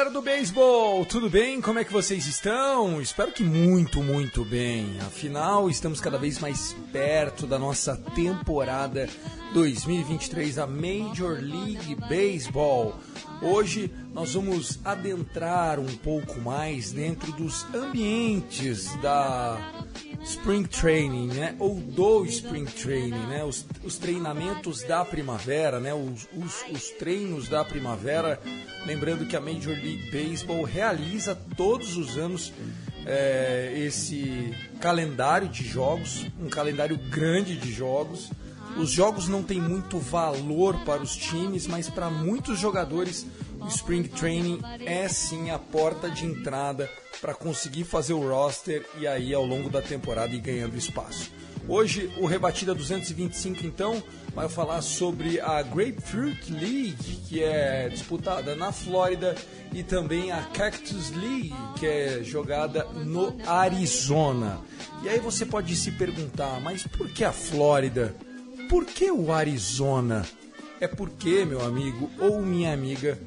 Galera do beisebol, tudo bem? Como é que vocês estão? Espero que muito, muito bem. Afinal, estamos cada vez mais perto da nossa temporada 2023 da Major League Baseball. Hoje nós vamos adentrar um pouco mais dentro dos ambientes da Spring Training, né? Ou do Spring Training, né? Os, os treinamentos da primavera, né? Os, os, os treinos da primavera. Lembrando que a Major League Baseball realiza todos os anos é, esse calendário de jogos, um calendário grande de jogos. Os jogos não têm muito valor para os times, mas para muitos jogadores o Spring Training é sim a porta de entrada para conseguir fazer o roster e aí ao longo da temporada ir ganhando espaço. Hoje o Rebatida 225 então vai falar sobre a Grapefruit League, que é disputada na Flórida, e também a Cactus League, que é jogada no Arizona. E aí você pode se perguntar, mas por que a Flórida? Por que o Arizona? É porque, meu amigo ou minha amiga,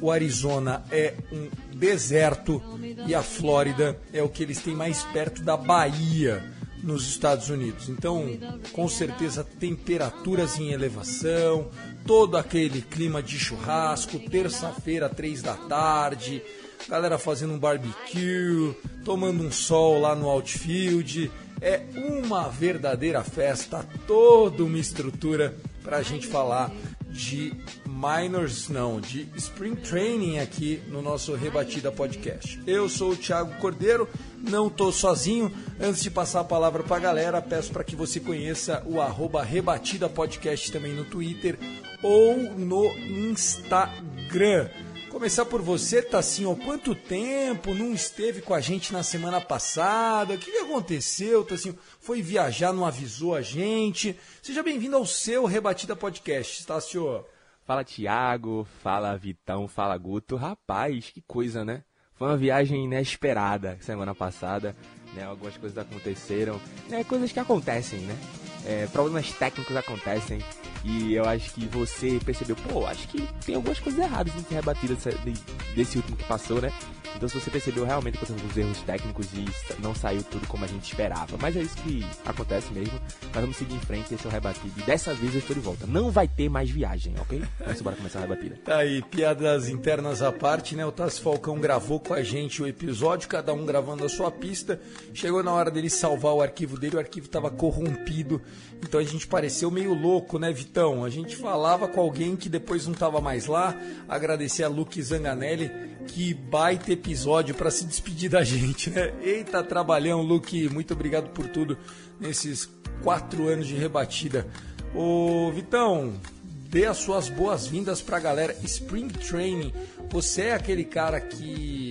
o Arizona é um deserto e a Flórida é o que eles têm mais perto da Bahia nos Estados Unidos. Então, com certeza, temperaturas em elevação, todo aquele clima de churrasco, terça-feira, três da tarde, galera fazendo um barbecue, tomando um sol lá no outfield. É uma verdadeira festa, toda uma estrutura para a gente falar de minors, não, de spring training aqui no nosso Rebatida Podcast. Eu sou o Thiago Cordeiro, não estou sozinho. Antes de passar a palavra para a galera, peço para que você conheça o arroba Rebatida Podcast também no Twitter ou no Instagram. Começar por você, Tassinho. Quanto tempo não esteve com a gente na semana passada? O que, aconteceu, Tassinho? Foi viajar, não avisou a gente? Seja bem-vindo ao seu Rebatida Podcast, Tassio. Fala Tiago, fala Vitão, fala Guto. Rapaz, que coisa, né? Foi uma viagem inesperada semana passada, né? Algumas coisas aconteceram, né? Coisas que acontecem, né? É, problemas técnicos acontecem e eu acho que você percebeu, pô, acho que tem algumas coisas erradas nesse rebatido desse, desse último que passou, né? Então se você percebeu realmente que alguns erros técnicos e não saiu tudo como a gente esperava. Mas é isso que acontece mesmo. Mas vamos seguir em frente, esse é o rebatido. E dessa vez eu estou de volta. Não vai ter mais viagem, ok? Vamos embora começar a rebatida. Tá aí, piadas internas à parte, né? O Tassi Falcão gravou com a gente o episódio, cada um gravando a sua pista. Chegou na hora dele salvar o arquivo dele, o arquivo estava corrompido. Então a gente pareceu meio louco, né, Vitão? A gente falava com alguém que depois não estava mais lá. Agradecer a Luke Zanganelli, que baita episódio para se despedir da gente, né? Eita, trabalhão, Luke, muito obrigado por tudo nesses quatro anos de rebatida. Ô, Vitão, dê as suas boas-vindas pra galera. Spring Training, você é aquele cara que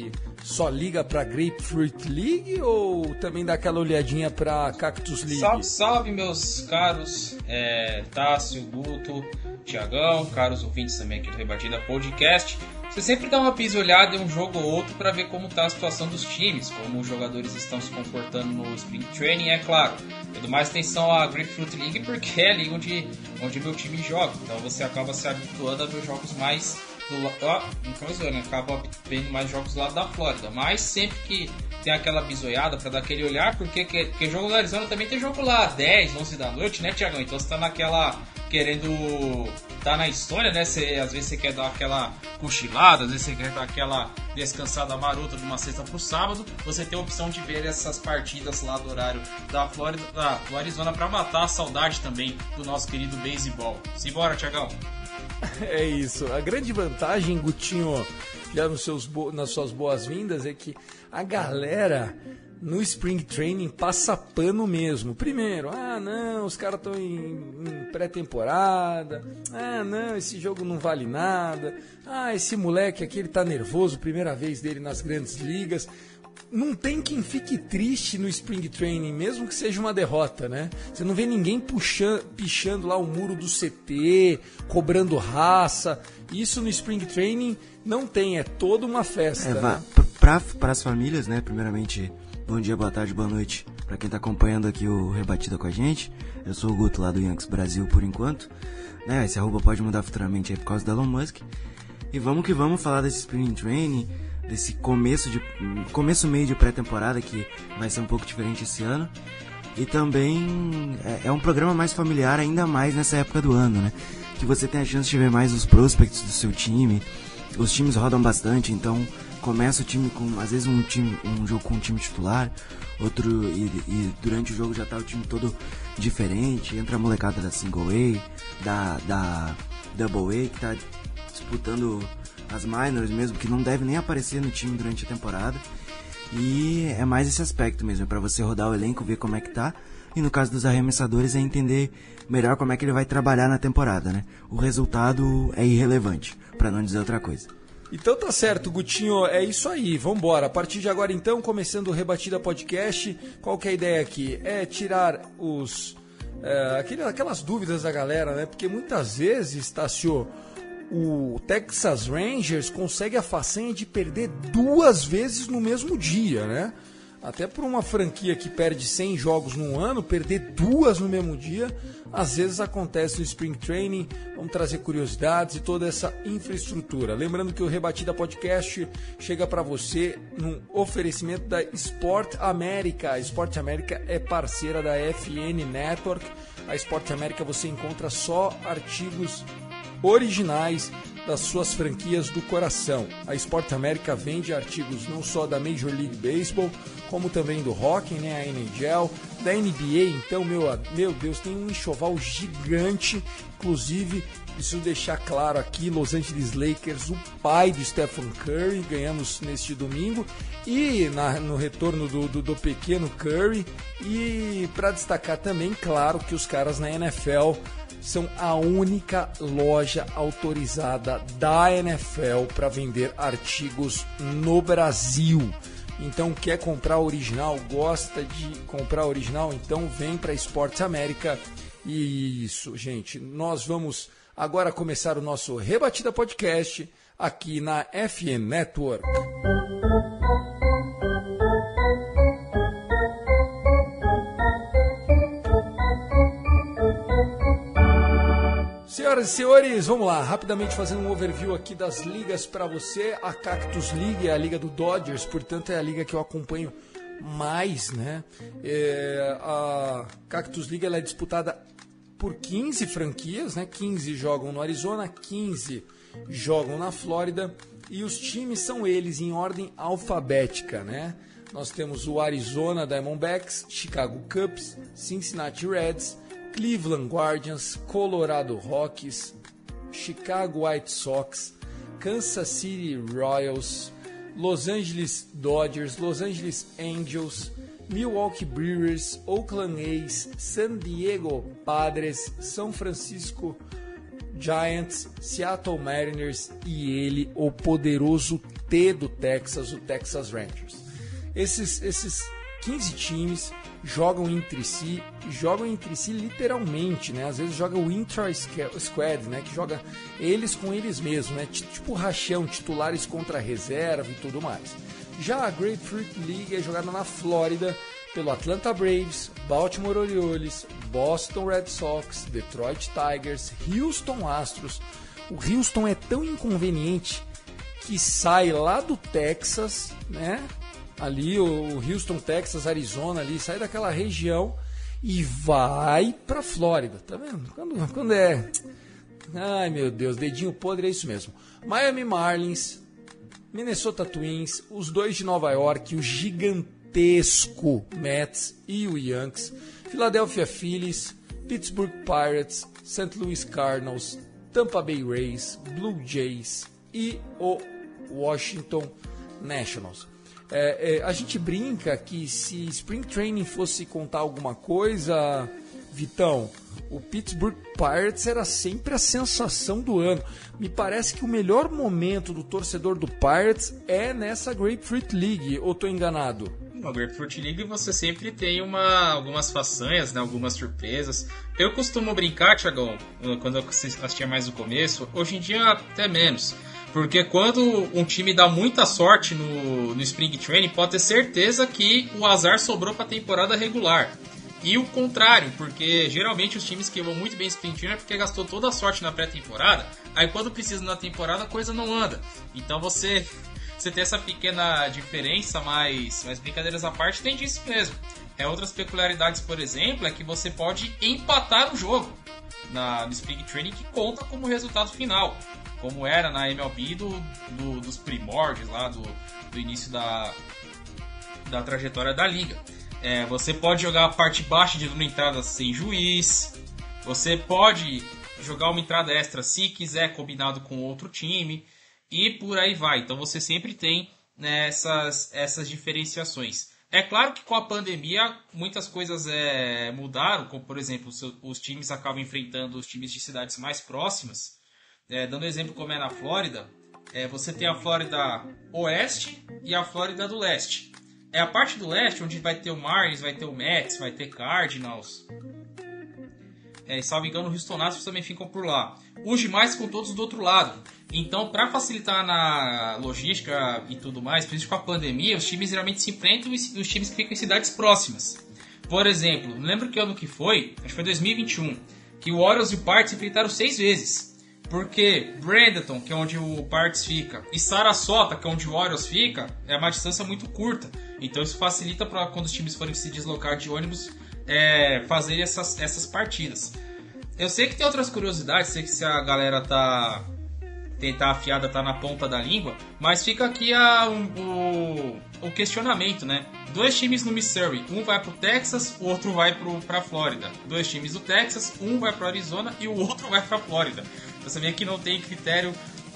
só liga pra Grapefruit League ou também dá aquela olhadinha pra Cactus League? Salve, salve, meus caros é, Tássio, Guto, Tiagão, caros ouvintes também aqui do Rebatida Podcast. Você sempre dá uma pisolhada em um jogo ou outro para ver como está a situação dos times, como os jogadores estão se comportando no Spring Training, é claro. Tudo mais atenção à Grapefruit League porque é ali onde, onde meu time joga. Então você acaba se habituando a ver jogos mais do lado. no caso, né? Acaba vendo mais jogos lado da Flórida. Mas sempre que tem aquela bisoiada para dar aquele olhar, porque, porque jogo da Arizona também tem jogo lá 10, 11 da noite, né, Tiagão? Então você tá naquela. querendo tá na história, né? Você, às vezes você quer dar aquela cochilada, às vezes você quer dar aquela descansada marota de uma sexta pro sábado. Você tem a opção de ver essas partidas lá do horário da Flórida, da, do Arizona, para matar a saudade também do nosso querido beisebol. Simbora, Tiagão! É isso. A grande vantagem, Gutinho, já nos seus nas suas boas-vindas, é que a galera no Spring Training passa pano mesmo. Primeiro, ah não, os caras estão em, em pré-temporada. Ah não, esse jogo não vale nada. Ah, esse moleque aqui ele tá nervoso, primeira vez dele nas grandes ligas. Não tem quem fique triste no Spring Training, mesmo que seja uma derrota, né? Você não vê ninguém puxando, pichando lá o muro do CT, cobrando raça. Isso no Spring Training não tem, é toda uma festa. É, né? para as famílias, né? Primeiramente, Bom dia, boa tarde, boa noite para quem tá acompanhando aqui o Rebatida com a gente. Eu sou o Guto lá do Yankees Brasil por enquanto. Né, esse arroba pode mudar futuramente aí por causa do Elon Musk. E vamos que vamos falar desse Spring Training, desse começo de começo meio de pré-temporada que vai ser um pouco diferente esse ano. E também é, é um programa mais familiar ainda mais nessa época do ano, né? Que você tem a chance de ver mais os prospects do seu time. Os times rodam bastante, então começa o time com, às vezes, um, time, um jogo com um time titular, outro, e, e durante o jogo já tá o time todo diferente, entra a molecada da Single A, da, da Double A, que tá disputando as minors mesmo, que não deve nem aparecer no time durante a temporada. E é mais esse aspecto mesmo, é para você rodar o elenco, ver como é que tá. E no caso dos arremessadores é entender melhor como é que ele vai trabalhar na temporada, né? O resultado é irrelevante, para não dizer outra coisa. Então tá certo, Gutinho, é isso aí, vambora. A partir de agora então, começando o Rebatida Podcast, qual que é a ideia aqui? É tirar os... É, aquelas dúvidas da galera, né? Porque muitas vezes, Tassio, o Texas Rangers consegue a façanha de perder duas vezes no mesmo dia, né? Até por uma franquia que perde 100 jogos num ano, perder duas no mesmo dia, às vezes acontece no Spring Training. Vamos trazer curiosidades e toda essa infraestrutura. Lembrando que o Rebatida Podcast chega para você num oferecimento da Sport América. A Sport América é parceira da FN Network. A Sport América você encontra só artigos originais das suas franquias do coração. A Sport América vende artigos não só da Major League Baseball, como também do hockey, né, a NHL, da NBA. Então, meu, meu Deus, tem um enxoval gigante. Inclusive, preciso deixar claro aqui, Los Angeles Lakers, o pai do Stephen Curry, ganhamos neste domingo. E na, no retorno do, do, do pequeno Curry. E para destacar também, claro, que os caras na NFL são a única loja autorizada da NFL para vender artigos no Brasil. Então, quer comprar original, gosta de comprar original, então vem para Esportes América. E isso, gente, nós vamos agora começar o nosso Rebatida Podcast aqui na FN Network. Senhoras e senhores, vamos lá, rapidamente fazendo um overview aqui das ligas para você. A Cactus League é a liga do Dodgers, portanto é a liga que eu acompanho mais, né? É, a Cactus League ela é disputada por 15 franquias, né? 15 jogam no Arizona, 15 jogam na Flórida e os times são eles em ordem alfabética, né? Nós temos o Arizona Diamondbacks, Chicago Cubs, Cincinnati Reds, Cleveland Guardians, Colorado Rockies, Chicago White Sox, Kansas City Royals, Los Angeles Dodgers, Los Angeles Angels, Milwaukee Brewers, Oakland A's, San Diego Padres, São Francisco Giants, Seattle Mariners e ele, o poderoso T do Texas, o Texas Rangers. Esses, esses 15 times jogam entre si, jogam entre si literalmente, né? Às vezes joga o intra squad, né? Que joga eles com eles mesmos, né? Tipo rachão, titulares contra reserva e tudo mais. Já a Grapefruit League é jogada na Flórida pelo Atlanta Braves, Baltimore Orioles, Boston Red Sox, Detroit Tigers, Houston Astros. O Houston é tão inconveniente que sai lá do Texas, né? Ali o Houston, Texas, Arizona, ali, sai daquela região e vai para Flórida, tá vendo? Quando, quando é. Ai meu Deus, dedinho podre é isso mesmo. Miami Marlins, Minnesota Twins, os dois de Nova York, o gigantesco Mets e o Yankees, Philadelphia Phillies, Pittsburgh Pirates, St. Louis Cardinals, Tampa Bay Rays, Blue Jays e o Washington Nationals. É, é, a gente brinca que se Spring Training fosse contar alguma coisa, Vitão, o Pittsburgh Pirates era sempre a sensação do ano. Me parece que o melhor momento do torcedor do Pirates é nessa Grapefruit League, ou estou enganado? Na Grapefruit League você sempre tem uma, algumas façanhas, né, algumas surpresas. Eu costumo brincar, Tiagão, quando eu assistia mais no começo, hoje em dia até menos. Porque quando um time dá muita sorte no, no Spring Training, pode ter certeza que o azar sobrou para a temporada regular. E o contrário, porque geralmente os times que vão muito bem Spring Training é porque gastou toda a sorte na pré-temporada, aí quando precisa na temporada a coisa não anda. Então você você tem essa pequena diferença, mas, mas brincadeiras à parte tem disso mesmo. É, outras peculiaridades, por exemplo, é que você pode empatar o jogo na, no Spring Training que conta como resultado final como era na MLB do, do, dos primórdios lá, do, do início da, da trajetória da liga. É, você pode jogar a parte baixa de uma entrada sem juiz, você pode jogar uma entrada extra se quiser combinado com outro time e por aí vai. Então você sempre tem né, essas, essas diferenciações. É claro que com a pandemia muitas coisas é, mudaram, como por exemplo os, os times acabam enfrentando os times de cidades mais próximas é, dando exemplo como é na Flórida, é, você tem a Flórida Oeste e a Flórida do Leste. É a parte do leste onde vai ter o Marlins, vai ter o Mets, vai ter Cardinals. É, e salvo engano, o Houston Astros também ficam por lá. Os demais ficam todos do outro lado. Então, para facilitar na logística e tudo mais, principalmente com a pandemia, os times geralmente se enfrentam os times que ficam em cidades próximas. Por exemplo, lembro que ano que foi, acho que foi 2021, que o Orioles e o Pirates se enfrentaram seis vezes. Porque Bradenton, que é onde o Parts fica, e Sarasota, que é onde o Orioles fica, é uma distância muito curta. Então isso facilita para quando os times forem se deslocar de ônibus é, fazer essas, essas partidas. Eu sei que tem outras curiosidades, sei que se a galera tá tentar afiada tá na ponta da língua, mas fica aqui a, um, o, o questionamento, né? Dois times no Missouri, um vai pro Texas, o outro vai pro, pra Flórida. Dois times do Texas, um vai pro Arizona e o outro vai pra Flórida. Você vê que não tem critério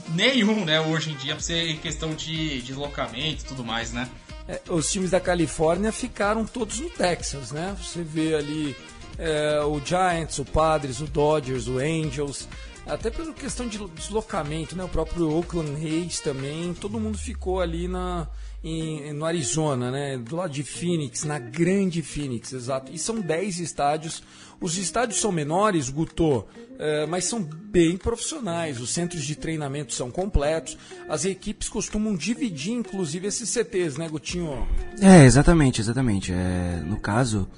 nenhum, né, hoje em dia, pra ser questão de deslocamento e tudo mais, né? É, os times da Califórnia ficaram todos no Texas, né? Você vê ali é, o Giants, o Padres, o Dodgers, o Angels, até pela questão de deslocamento, né? O próprio Oakland Rays também, todo mundo ficou ali na, em, no Arizona, né? Do lado de Phoenix, na grande Phoenix, exato. E são 10 estádios. Os estádios são menores, Guto, é, mas são bem profissionais. Os centros de treinamento são completos. As equipes costumam dividir, inclusive, esses CTs, né, Gutinho? É, exatamente, exatamente. É, no caso,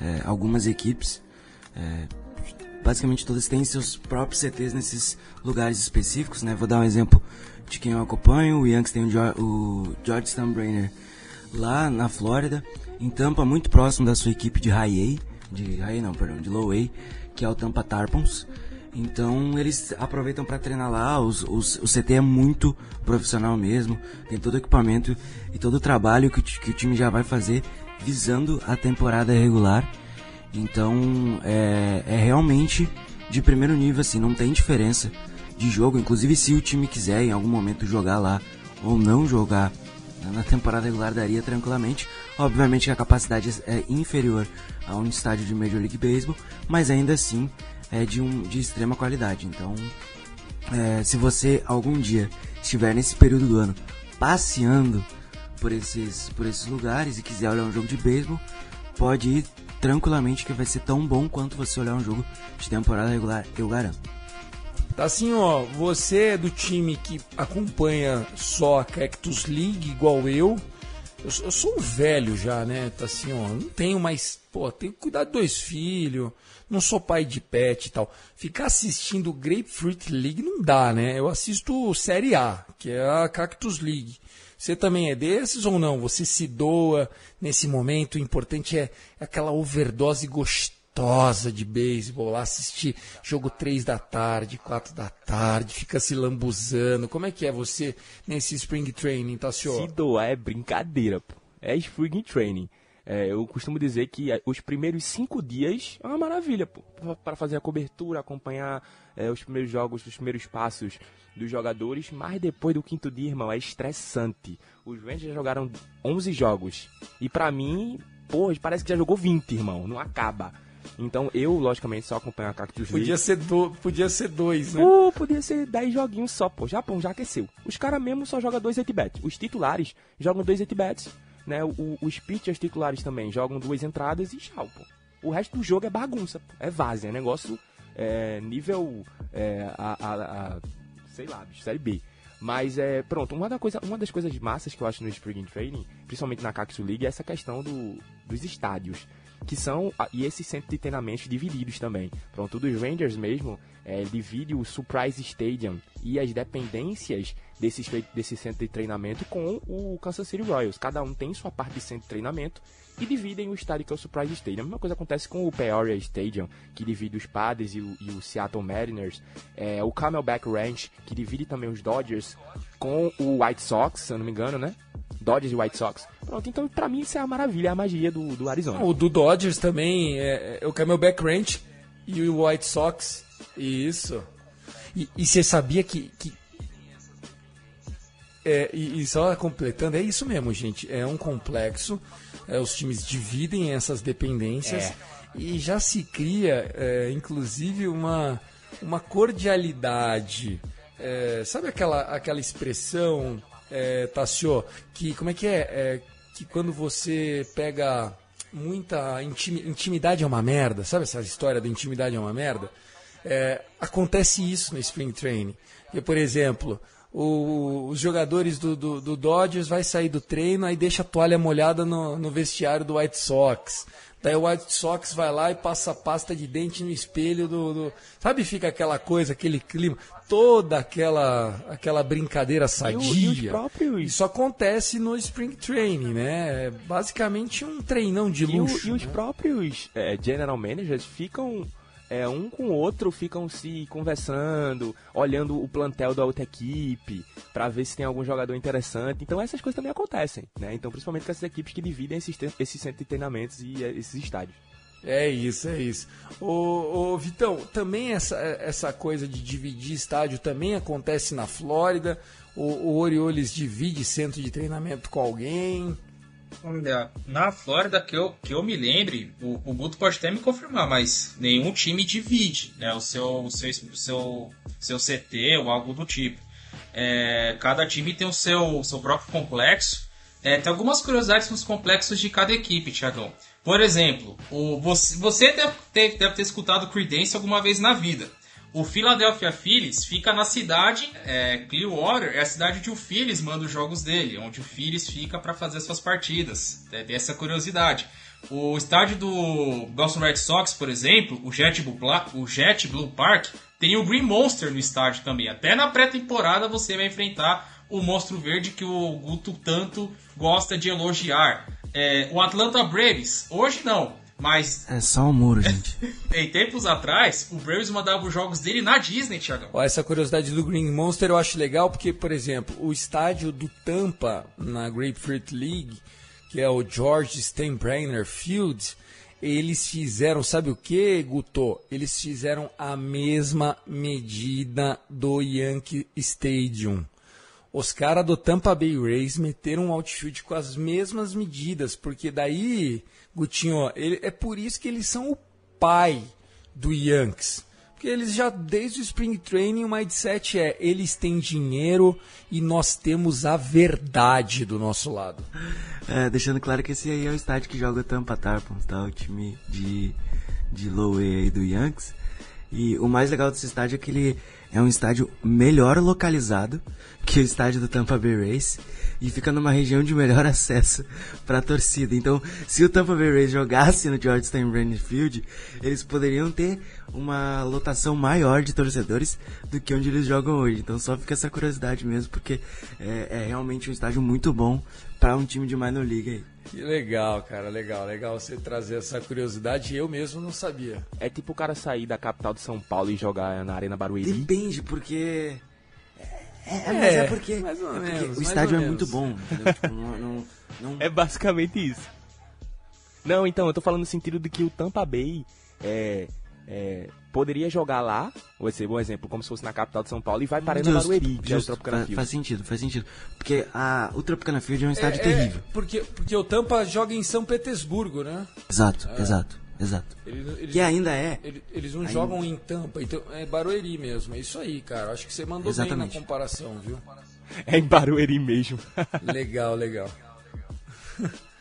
é, algumas equipes, é, basicamente todas têm seus próprios CTs nesses lugares específicos, né? Vou dar um exemplo de quem eu acompanho. O Yankees tem o, jo o George Steinbrenner lá na Flórida, em Tampa, muito próximo da sua equipe de High A de high não, perdão, de low que é o Tampa Tarpons. Então eles aproveitam para treinar lá. Os, os, o CT é muito profissional mesmo, tem todo o equipamento e todo o trabalho que, que o time já vai fazer visando a temporada regular. Então é, é realmente de primeiro nível, assim, não tem diferença de jogo. Inclusive, se o time quiser em algum momento jogar lá ou não jogar na temporada regular, daria tranquilamente. Obviamente que a capacidade é inferior a um estádio de Major League Baseball, mas ainda assim é de, um, de extrema qualidade. Então, é, se você algum dia estiver nesse período do ano passeando por esses, por esses lugares e quiser olhar um jogo de beisebol, pode ir tranquilamente que vai ser tão bom quanto você olhar um jogo de temporada regular, eu garanto. Tá assim, ó, você é do time que acompanha só a Cactus League, igual eu, eu, eu, sou um velho já, né? Tá assim, ó, não tenho mais. Pô, tenho que cuidar de dois filhos, não sou pai de pet e tal. Ficar assistindo Grapefruit League não dá, né? Eu assisto Série A, que é a Cactus League. Você também é desses ou não? Você se doa nesse momento? O importante é aquela overdose gostosa gostosa de beisebol lá, assistir jogo 3 da tarde, 4 da tarde, fica se lambuzando. Como é que é você nesse spring training, tá, senhor? Se doar é brincadeira, pô. É spring training. É, eu costumo dizer que é, os primeiros cinco dias é uma maravilha, pô, para fazer a cobertura, acompanhar é, os primeiros jogos, os primeiros passos dos jogadores, mas depois do quinto dia, irmão, é estressante. Os Rangers já jogaram 11 jogos e para mim, pô, parece que já jogou 20, irmão, não acaba. Então eu, logicamente, só acompanho a Cactus League. Podia ser, do, podia ser dois, né? Pô, podia ser 10 joguinhos só, pô. Japão já aqueceu. Os caras mesmo só jogam dois 8 bets. Os titulares jogam dois 8 bets né? O, os pitchers titulares também jogam duas entradas e tchau, pô. O resto do jogo é bagunça, pô. é vaza, é negócio é, nível é, a, a, a, sei lá, bicho, série B. Mas é pronto, uma, da coisa, uma das coisas massas que eu acho no Spring Training, principalmente na Cactus League, é essa questão do, dos estádios que são e esses centros de treinamento divididos também. Pronto, dos Rangers mesmo é, divide o Surprise Stadium e as dependências desse, desse centro de treinamento com o Kansas City Royals. Cada um tem sua parte de centro de treinamento e dividem o estádio que é o Surprise Stadium. A mesma coisa acontece com o Peoria Stadium, que divide os Padres e o, e o Seattle Mariners. É, o Camelback Ranch, que divide também os Dodgers com o White Sox, se eu não me engano, né? Dodgers e White Sox. Pronto, então pra mim isso é a maravilha, é a magia do, do Arizona. O do Dodgers também é, é o Camelback Ranch e o White Sox. Isso. E, e você sabia que. que é, e, e, só completando, é isso mesmo, gente. É um complexo. É, os times dividem essas dependências é. e já se cria, é, inclusive, uma, uma cordialidade. É, sabe aquela, aquela expressão é, Tassio, que como é que é? é? Que quando você pega muita intimidade é uma merda, sabe essa história da intimidade é uma merda? Acontece isso no Spring Training. Por exemplo, o, os jogadores do, do, do, Dodgers vai sair do treino, aí deixa a toalha molhada no, no vestiário do White Sox. Daí o White Sox vai lá e passa pasta de dente no espelho do, do, Sabe, fica aquela coisa, aquele clima, toda aquela aquela brincadeira sadia. E, o, e próprios... Isso acontece no Spring Training, né? É basicamente um treinão de luxo. E, o, e os né? próprios é, General Managers ficam é, um com o outro ficam se conversando, olhando o plantel da outra equipe, para ver se tem algum jogador interessante. Então essas coisas também acontecem, né? Então, principalmente com essas equipes que dividem esses, esses centros de treinamentos e é, esses estádios. É isso, é isso. Ô, Vitão, também essa, essa coisa de dividir estádio também acontece na Flórida. O, o Orioles divide centro de treinamento com alguém. Olha, na Flórida, que eu, que eu me lembre, o, o Guto pode até me confirmar, mas nenhum time divide né, o seu, o seu, o seu, seu CT ou algo do tipo. É, cada time tem o seu, seu próprio complexo. É, tem algumas curiosidades nos complexos de cada equipe, Tiagão. Por exemplo, o, você, você deve, ter, deve ter escutado Creedence alguma vez na vida. O Philadelphia Phillies fica na cidade, é, Clearwater é a cidade onde o Phillies manda os jogos dele, onde o Phillies fica para fazer suas partidas. É, tem essa curiosidade. O estádio do Boston Red Sox, por exemplo, o Jet Blue, o Jet Blue Park, tem o Green Monster no estádio também. Até na pré-temporada você vai enfrentar o monstro verde que o Guto tanto gosta de elogiar. É, o Atlanta Braves, hoje não, mas. É só um muro, gente. em tempos atrás, o Braves mandava os jogos dele na Disney, Thiago. Essa curiosidade do Green Monster eu acho legal porque, por exemplo, o estádio do Tampa na Grapefruit League, que é o George Steinbrenner Field, eles fizeram, sabe o que, Guto? Eles fizeram a mesma medida do Yankee Stadium. Os caras do Tampa Bay Rays meteram um outfield com as mesmas medidas, porque daí Gutinho, ele, é por isso que eles são o pai do Yankees. Porque eles já, desde o Spring Training, o mindset é: eles têm dinheiro e nós temos a verdade do nosso lado. É, deixando claro que esse aí é o estádio que joga Tampa Tarpons, tá? O time de, de low A aí do Yankees. E o mais legal desse estádio é que ele é um estádio melhor localizado que o estádio do Tampa Bay Rays e fica numa região de melhor acesso para a torcida. Então, se o Tampa Bay Rays jogasse no George Steinbrenner Field, eles poderiam ter uma lotação maior de torcedores do que onde eles jogam hoje. Então, só fica essa curiosidade mesmo, porque é, é realmente um estádio muito bom para um time de minor league aí. Que legal, cara, legal, legal você trazer essa curiosidade. Eu mesmo não sabia. É tipo o cara sair da capital de São Paulo e jogar na Arena Barueri? Depende, porque. É, é mas é porque, mais ou é porque menos, o estádio é muito bom, entendeu? tipo, não, não, não... É basicamente isso. Não, então, eu tô falando no sentido de que o Tampa Bay é, é, poderia jogar lá, vou ser um exemplo, como se fosse na capital de São Paulo, e vai para Arena Justo, Barueri, que é o Tropicana Field. Faz sentido, faz sentido. Porque a, o Tropicana Field é um estádio É, terrível. é, porque, porque o Tampa joga em São Petersburgo, né? Exato, exato, exato. Eles, eles- Que ainda é. eles- eles não ainda- jogam em Tampa, então é Barueri mesmo. É isso aí, cara. Acho que você mandou bem Exatamente. na comparação, viu? É em Barueri mesmo. Legal, legal.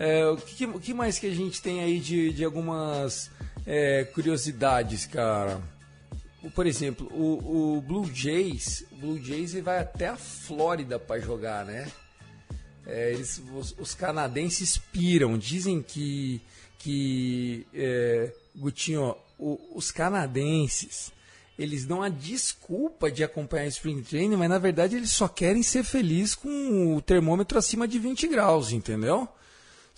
É, o, que, o que mais que a gente tem aí de, de algumas é, curiosidades, cara? O- Por exemplo, o, o Blue Jays, o Blue Jays vai até a Flórida para jogar, né? É, eles, os, os canadenses piram, dizem que, que é, Gutinho, o- os canadenses eles dão a desculpa de acompanhar Spring Training, mas na verdade eles só querem ser felizes com o termômetro acima de 20 graus, entendeu?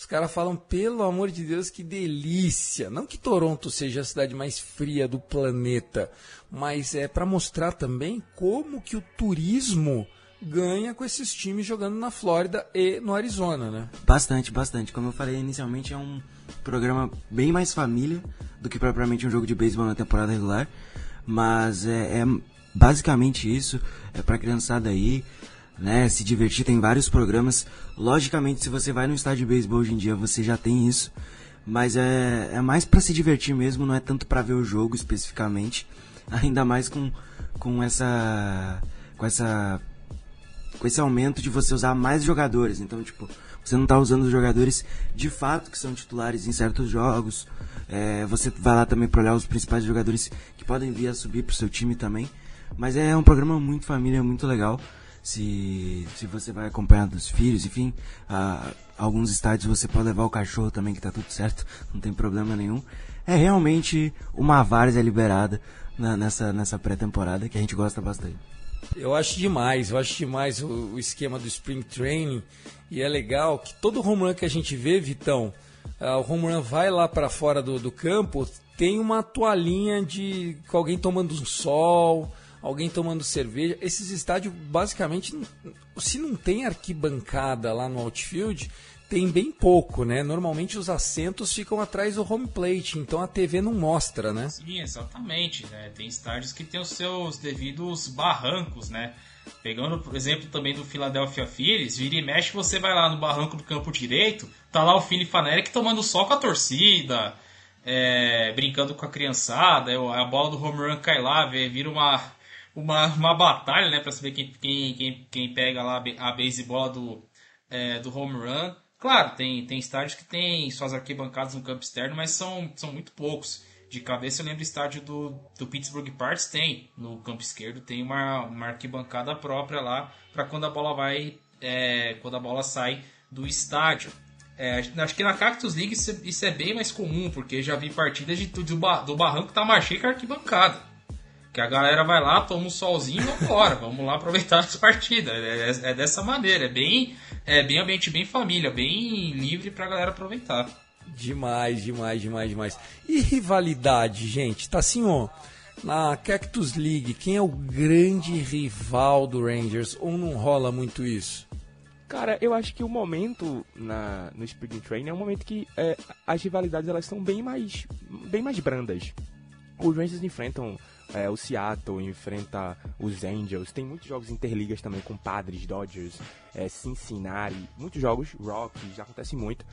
Os caras falam, pelo amor de Deus, que delícia. Não que Toronto seja a cidade mais fria do planeta, mas é para mostrar também como que o turismo ganha com esses times jogando na Flórida e no Arizona, né? Bastante, bastante. Como eu falei inicialmente, é um programa bem mais família do que propriamente um jogo de beisebol na temporada regular. Mas é, é basicamente isso. É pra criançada aí, né? Se divertir. Tem vários programas. Logicamente, se você vai no estádio de beisebol hoje em dia, você já tem isso. Mas é, é mais pra se divertir mesmo, não é tanto pra ver o jogo especificamente. Ainda mais com, com essa. Com essa com esse aumento de você usar mais jogadores. Então, tipo, você não tá usando os jogadores de fato que são titulares em certos jogos. É, você vai lá também pra olhar os principais jogadores que podem vir a subir pro seu time também. Mas é um programa muito família, muito legal. Se, se você vai acompanhando os filhos, enfim, a, alguns estádios você pode levar o cachorro também, que tá tudo certo, não tem problema nenhum. É realmente uma várzea liberada na- nessa, nessa pré-temporada que a gente gosta bastante. Eu acho demais, eu acho demais o, o esquema do Spring Training. E é legal que todo home run que a gente vê, Vitão, ah, o home run vai lá para fora do, do campo, tem uma toalhinha de com alguém tomando um sol, alguém tomando cerveja. Esses estádios, basicamente, se não tem arquibancada lá no outfield, tem bem pouco, né? Normalmente os assentos ficam atrás do home plate, então a TV não mostra, né? Sim, exatamente. Né? Tem estádios que têm os seus devidos barrancos, né? Pegando, por exemplo, também do Philadelphia Phillies, vira e mexe, você vai lá no barranco do campo direito, tá lá o Philly Faneric tomando sol com a torcida, é, brincando com a criançada, a bola do home run cai lá, vira uma, uma, uma batalha, né, pra saber quem, quem, quem, quem pega lá a be- a base bola do, é, do home run. Claro, tem, tem estádios que tem suas arquibancadas no campo externo, mas são, são muito poucos. De cabeça eu lembro estádio do, do Pittsburgh Pirates, tem no campo esquerdo, tem uma, uma arquibancada própria lá para quando a bola vai, é, quando a bola sai do estádio. É, acho que na Cactus League isso, isso é bem mais comum, porque já vi partidas de, do, do barranco tá mais cheio que a arquibancada. Que a galera vai lá, toma um solzinho e vambora. Vamos lá aproveitar as partidas. É, é- é dessa maneira. É bem, é bem ambiente, bem família, bem livre pra galera aproveitar. Demais, demais, demais, demais. E rivalidade, gente? Tá assim, ó. Na Cactus League, quem é o grande rival do Rangers? Ou não rola muito isso? Cara, eu acho que o momento na, no Spring Training é um momento que é, as rivalidades elas são bem mais, bem mais brandas. Os Rangers enfrentam é, o Seattle, enfrenta os Angels, tem muitos jogos interligas também com Padres, Dodgers, é, Cincinnati, muitos jogos, Rockies, acontece muito.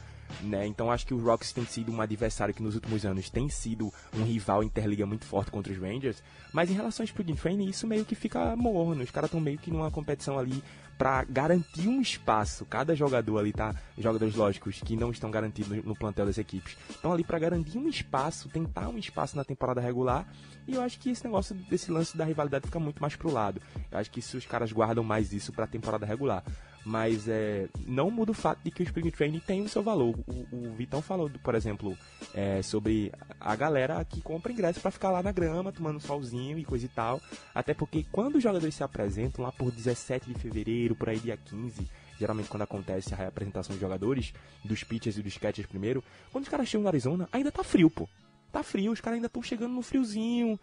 Né? Então acho que os Rockies tem sido um adversário que nos últimos anos tem sido um rival interliga muito forte contra os Rangers, mas em relação ao Spring Training isso meio que fica morno, os caras estão meio que numa competição ali para garantir um espaço. Cada jogador ali tá, jogadores lógicos que não estão garantidos no, plantel das equipes, estão ali para garantir um espaço, tentar um espaço na temporada regular. E eu acho que esse negócio desse lance da rivalidade fica muito mais pro lado. Eu acho que se os caras guardam mais isso para a temporada regular. Mas é, não muda o fato de que o Spring Training tem o seu valor. O, o Vitão falou, por exemplo, é, sobre a galera que compra ingresso para ficar lá na grama, tomando solzinho e coisa e tal. Até porque quando os jogadores se apresentam lá por 17 de fevereiro, por aí dia 15, geralmente quando acontece a reapresentação dos jogadores, dos pitchers e dos catchers primeiro, quando os caras chegam no Arizona, ainda tá frio, pô. Tá frio, os caras ainda estão chegando no friozinho,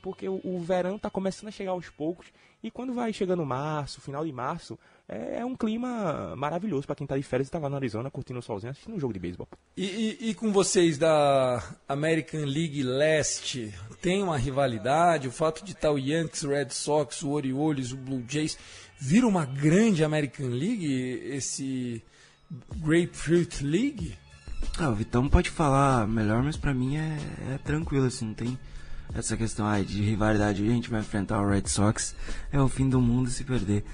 porque o verão tá começando a chegar aos poucos e quando vai chegando março, final de março, é, é um clima maravilhoso pra quem tá de férias e tá lá no Arizona curtindo o solzinho, assistindo um jogo de beisebol. E, e- e com vocês da American League Leste, tem uma rivalidade? O fato de estar o Yankees, o Red Sox, o Orioles, o Blue Jays, vira uma grande American League, esse Grapefruit League? Ah, o Vitão pode falar melhor, mas pra mim é, é tranquilo, assim, não tem essa questão ai, de rivalidade. A gente vai enfrentar o Red Sox, é o fim do mundo se perder.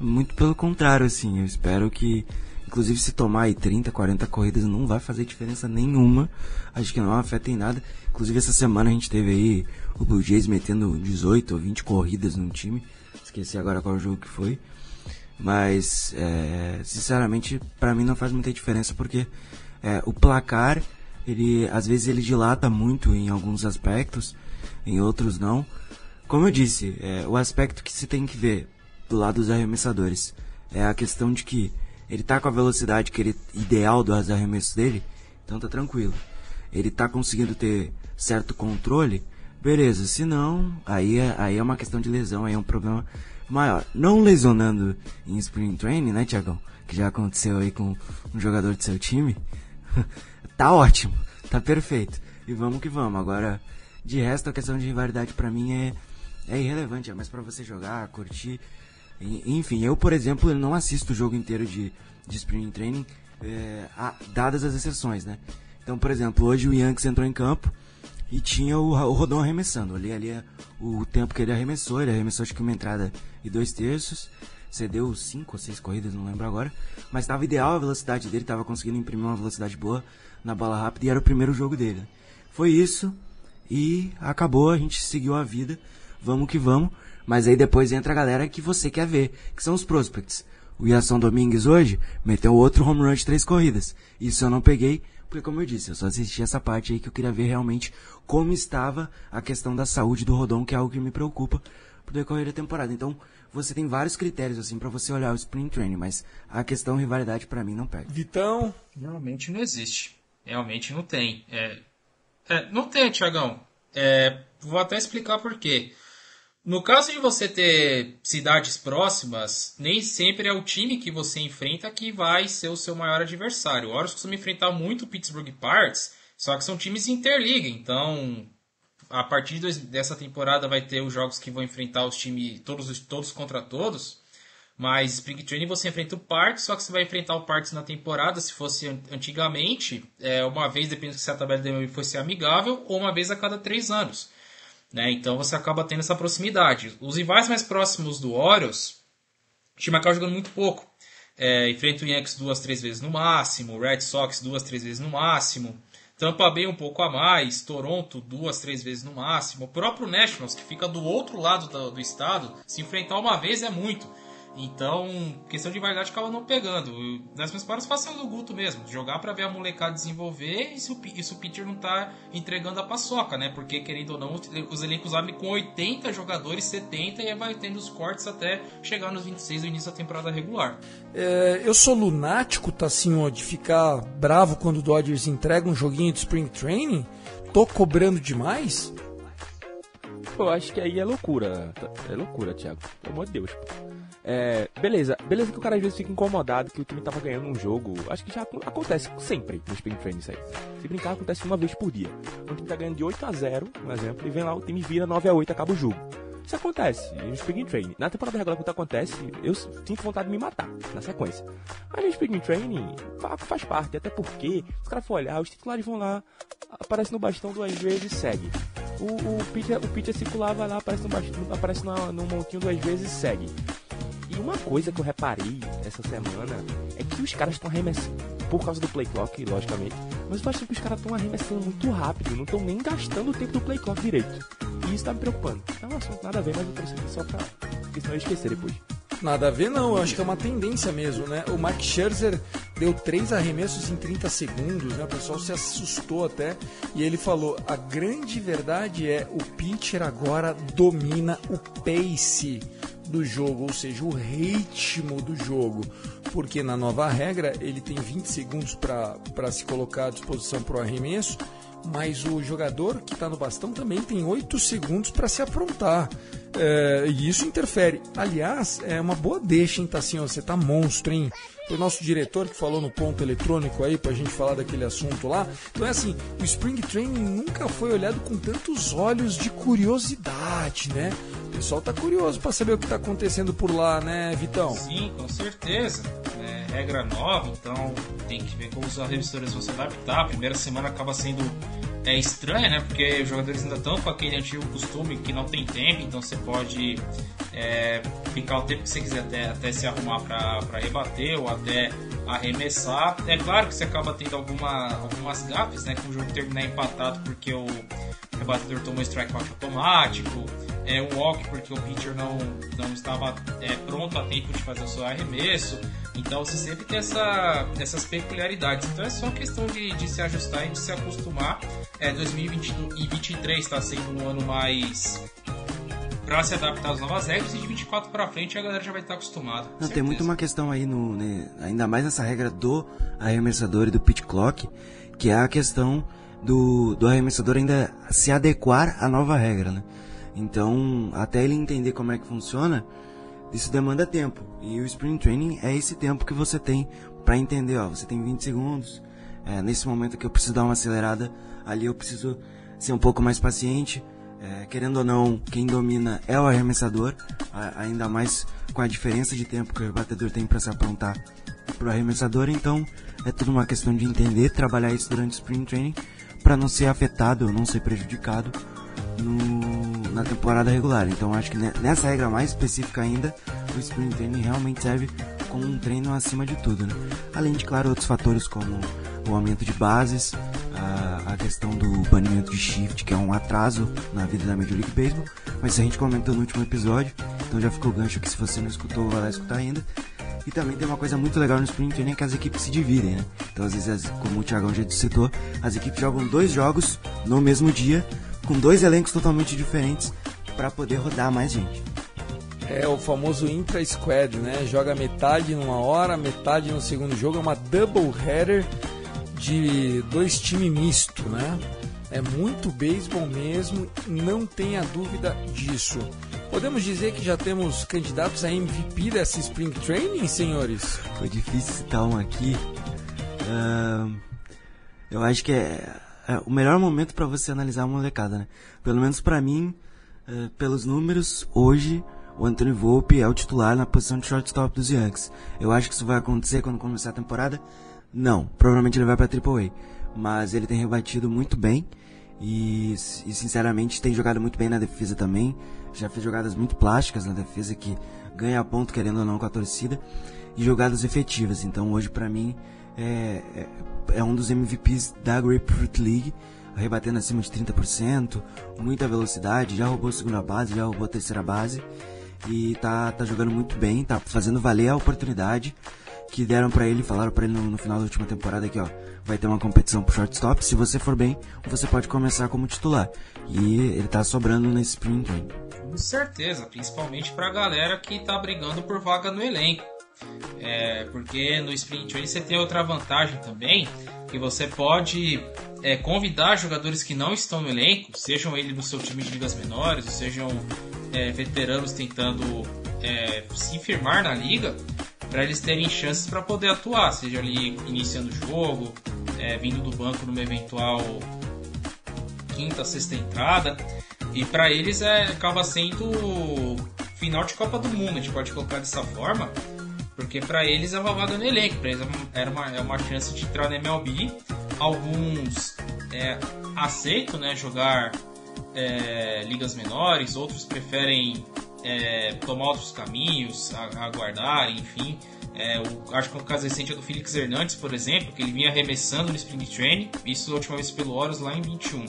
Muito pelo contrário, assim, eu espero que, inclusive, se tomar aí 30, 40 corridas não vai fazer diferença nenhuma. Acho que não afeta em nada. Inclusive, essa semana a gente teve aí o Blue Jays metendo 18 ou 20 corridas num time. Esqueci agora qual jogo que foi. Mas, é, sinceramente, pra mim não faz muita diferença porque é, o placar, ele às vezes ele dilata muito em alguns aspectos, em outros não. Como eu disse, é, o aspecto que se tem que ver do lado dos arremessadores é a questão de que ele tá com a velocidade que ele, ideal dos arremessos dele, então tá tranquilo. Ele tá conseguindo ter certo controle, beleza. Se não, aí é, aí é uma questão de lesão, aí é um problema maior. Não lesionando em Spring Training, né, Tiagão? Que já aconteceu aí com um jogador de seu time. tá ótimo, tá perfeito. E vamos que vamos. Agora, de resto, a questão de rivalidade pra mim é, é irrelevante. É mais pra você jogar, curtir. Enfim, eu, por exemplo, não assisto o jogo inteiro de, de Spring Training, é, a- dadas as exceções, né? Então, por exemplo, hoje o Yankees entrou em campo e tinha o, o Rodon arremessando. Ali, ali é o tempo que ele arremessou. Ele arremessou acho que uma entrada e dois terços. Cedeu cinco ou seis corridas, não lembro agora. Mas estava ideal a velocidade dele, estava conseguindo imprimir uma velocidade boa na bola rápida e era o primeiro jogo dele. Foi isso e acabou, a gente seguiu a vida. Vamos que vamos. Mas aí depois entra a galera que você quer ver, que são os prospects. O Iason Domingues hoje meteu outro home run de três corridas. Isso eu não peguei, porque como eu disse, eu só assisti essa parte aí que eu queria ver realmente como estava a questão da saúde do Rodon, que é algo que me preocupa pro decorrer da temporada. Então, você tem vários critérios assim para você olhar o Spring Training, mas a questão rivalidade pra mim não pega. Vitão, Realmente não existe. Realmente não tem. É, é, não tem, Tiagão. É, vou até explicar por quê. No caso de você ter cidades próximas, nem sempre é o time que você enfrenta que vai ser o seu maior adversário. O costuma enfrentar muito o Pittsburgh Pirates, só que são times interliga. Então, a partir dessa temporada vai ter os jogos que vão enfrentar os times todos, os- todos contra todos. Mas Spring Training você enfrenta o Parks, só que você vai enfrentar o Parks na temporada, se fosse an- antigamente, é, uma vez, depende se a tabela de MLB fosse amigável, ou uma vez a cada três anos. Né? Então você acaba tendo essa proximidade. Os rivais mais próximos do Orioles, o time acaba jogando muito pouco. É, enfrenta o Yankees duas, três vezes no máximo, o Red Sox duas, três vezes no máximo, Tampa Bay um pouco a mais, Toronto duas, três vezes no máximo, o próprio Nationals, que fica do outro lado do, do estado, se enfrentar uma vez é muito. Então, questão de validade acaba não pegando. Nas minhas palavras, façam do Guto mesmo. Jogar pra ver a molecada desenvolver e se o, e se o pitcher não tá entregando a paçoca, né? Porque, querendo ou não, os- os elencos abrem com 80 jogadores, 70 e aí vai tendo os cortes até chegar nos 26 no início da temporada regular. é, eu sou lunático, Tassinho, de ficar bravo quando o Dodgers entrega um joguinho de Spring Training? Tô cobrando demais? Pô, eu acho que aí é loucura. É loucura, Thiago. Pelo amor de Deus. É, beleza, beleza que o cara às vezes fica incomodado que o time tava ganhando um jogo. Acho que já ac- acontece sempre no Spring Training isso aí. Se brincar, acontece uma vez por dia. O time tá ganhando de 8 a 0 um exemplo, e vem lá, o time vira 9 a 8 acaba o jogo. Isso acontece no Spring Training. Na temporada regular, quando acontece, eu sinto vontade de me matar na sequência. Mas no Spring Training, fa- faz parte, até porque, se o cara for olhar, os titulares vão lá, aparece no bastão duas vezes e segue. O, o, pitcher, o pitcher circular vai lá, aparece no, bastão, aparece na, no montinho duas vezes e segue. E uma coisa que eu reparei essa semana é que os caras estão arremessando, por causa do play clock, logicamente, mas eu achando que os caras estão arremessando muito rápido, não estão nem gastando o tempo do play clock direito. E isso tá me preocupando. É um assunto nada a ver, mas eu trouxe aqui só pra. Porque senão eu esquecer depois. Nada a ver, não. Eu acho que é uma tendência mesmo, né? O Mike Scherzer deu três arremessos em 30 segundos, né? O pessoal se assustou até. E ele falou: a grande verdade é o pitcher agora domina o pace do jogo, ou seja, o ritmo do jogo. Porque na nova regra ele tem 20 segundos para se colocar à disposição para o arremesso. Mas o jogador que está no bastão também tem 8 segundos para se aprontar. É, e isso interfere. Aliás, é uma boa deixa, hein, Tassinho? Você tá monstro, hein? O nosso diretor que falou no ponto eletrônico aí pra gente falar daquele assunto lá. Então é assim, o Spring Training nunca foi olhado com tantos olhos de curiosidade, né? O pessoal tá curioso para saber o que tá acontecendo por lá, né, Vitão? Sim, com certeza. Regra nova, então tem que ver como os revisores vão se adaptar. A primeira semana acaba sendo é estranha, né? Porque os jogadores ainda estão com aquele antigo costume que não tem tempo, então você pode é, ficar o tempo que você quiser até, até se arrumar para rebater ou até arremessar. É claro que você acaba tendo alguma, algumas gafes, né? Com o jogo terminar empatado porque o rebatedor tomou strikeout automático, é um walk porque o pitcher não, não estava é, pronto a tempo de fazer o seu arremesso. Então você sempre tem essa, essas peculiaridades. Então é só questão de, de se ajustar e de se acostumar. É, 2023 está sendo um ano mais para se adaptar às novas regras e de 24 para frente a galera já vai estar acostumada. Não, tem muito uma questão aí no, né, ainda mais nessa regra do arremessador e do pitch clock, que é a questão do, do arremessador ainda se adequar à nova regra, né? Então, até ele entender como é que funciona, isso demanda tempo. E o Spring Training é esse tempo que você tem para entender, ó, você tem 20 segundos, é, nesse momento que eu preciso dar uma acelerada, ali eu preciso ser um pouco mais paciente. É, querendo ou não, quem domina é o arremessador, ainda mais com a diferença de tempo que o batedor tem para se aprontar para o arremessador. Então, é tudo uma questão de entender, trabalhar isso durante o Spring Training para não ser afetado ou não ser prejudicado no, na temporada regular. Então acho que nessa regra mais específica ainda, o Spring Training realmente serve como um treino acima de tudo. Né? Além de, claro, outros fatores como o aumento de bases, a, a, questão do banimento de shift, que é um atraso na vida da Major League Baseball. Mas a gente comentou no último episódio, então já ficou gancho que se você não escutou, vai lá escutar ainda. E também tem uma coisa muito legal no Spring Training que as equipes se dividem, né? Então às vezes, como o Thiagão já citou, as equipes jogam dois jogos no mesmo dia, com dois elencos totalmente diferentes, para poder rodar mais gente. É o famoso intra squad, né? Joga metade numa hora, metade no segundo jogo, é uma double header de dois times misto, né? É muito beisebol mesmo, não tenha dúvida disso. Podemos dizer que já temos candidatos a MVP dessa Spring Training, senhores? Foi difícil citar um aqui. Uh, eu acho que é, é, o melhor momento para você analisar a molecada, né? Pelo menos para mim, uh, pelos números, hoje o Anthony Volpe é o titular na posição de shortstop dos Yankees. Eu acho que isso vai acontecer quando começar a temporada? Não, provavelmente ele vai para AAA. Mas ele tem rebatido muito bem e, e sinceramente tem jogado muito bem na defesa também já fez jogadas muito plásticas na defesa que ganha ponto querendo ou não com a torcida e jogadas efetivas. Então hoje para mim é, é, é, um dos MVPs da Grapefruit League, rebatendo acima de 30%, muita velocidade, já roubou a segunda base, já roubou a terceira base e tá, tá jogando muito bem, tá fazendo valer a oportunidade que deram para ele, falaram para ele no, no, final da última temporada aqui, ó, vai ter uma competição pro shortstop, se você for bem, você pode começar como titular. E ele tá sobrando nesse sprint. Com certeza, principalmente para a galera que está brigando por vaga no elenco. É, porque no Sprint você tem outra vantagem também, que você pode é, convidar jogadores que não estão no elenco, sejam eles no seu time de ligas menores, ou sejam é, veteranos tentando é, se firmar na liga, para eles terem chances para poder atuar, seja ali iniciando o jogo, é, vindo do banco numa eventual quinta, sexta entrada. E para eles é, acaba sendo final de Copa do Mundo, a gente pode colocar dessa forma, porque para eles é uma vaga no elenco, para eles é era uma, é uma chance de entrar na MLB. Alguns é, aceitam né, jogar é, ligas menores, outros preferem é, tomar outros caminhos, aguardar, enfim. É, o, acho que o caso recente é do Felix Hernandes, por exemplo, que ele vinha arremessando no Spring Training, isso a última vez pelo Horus lá em 21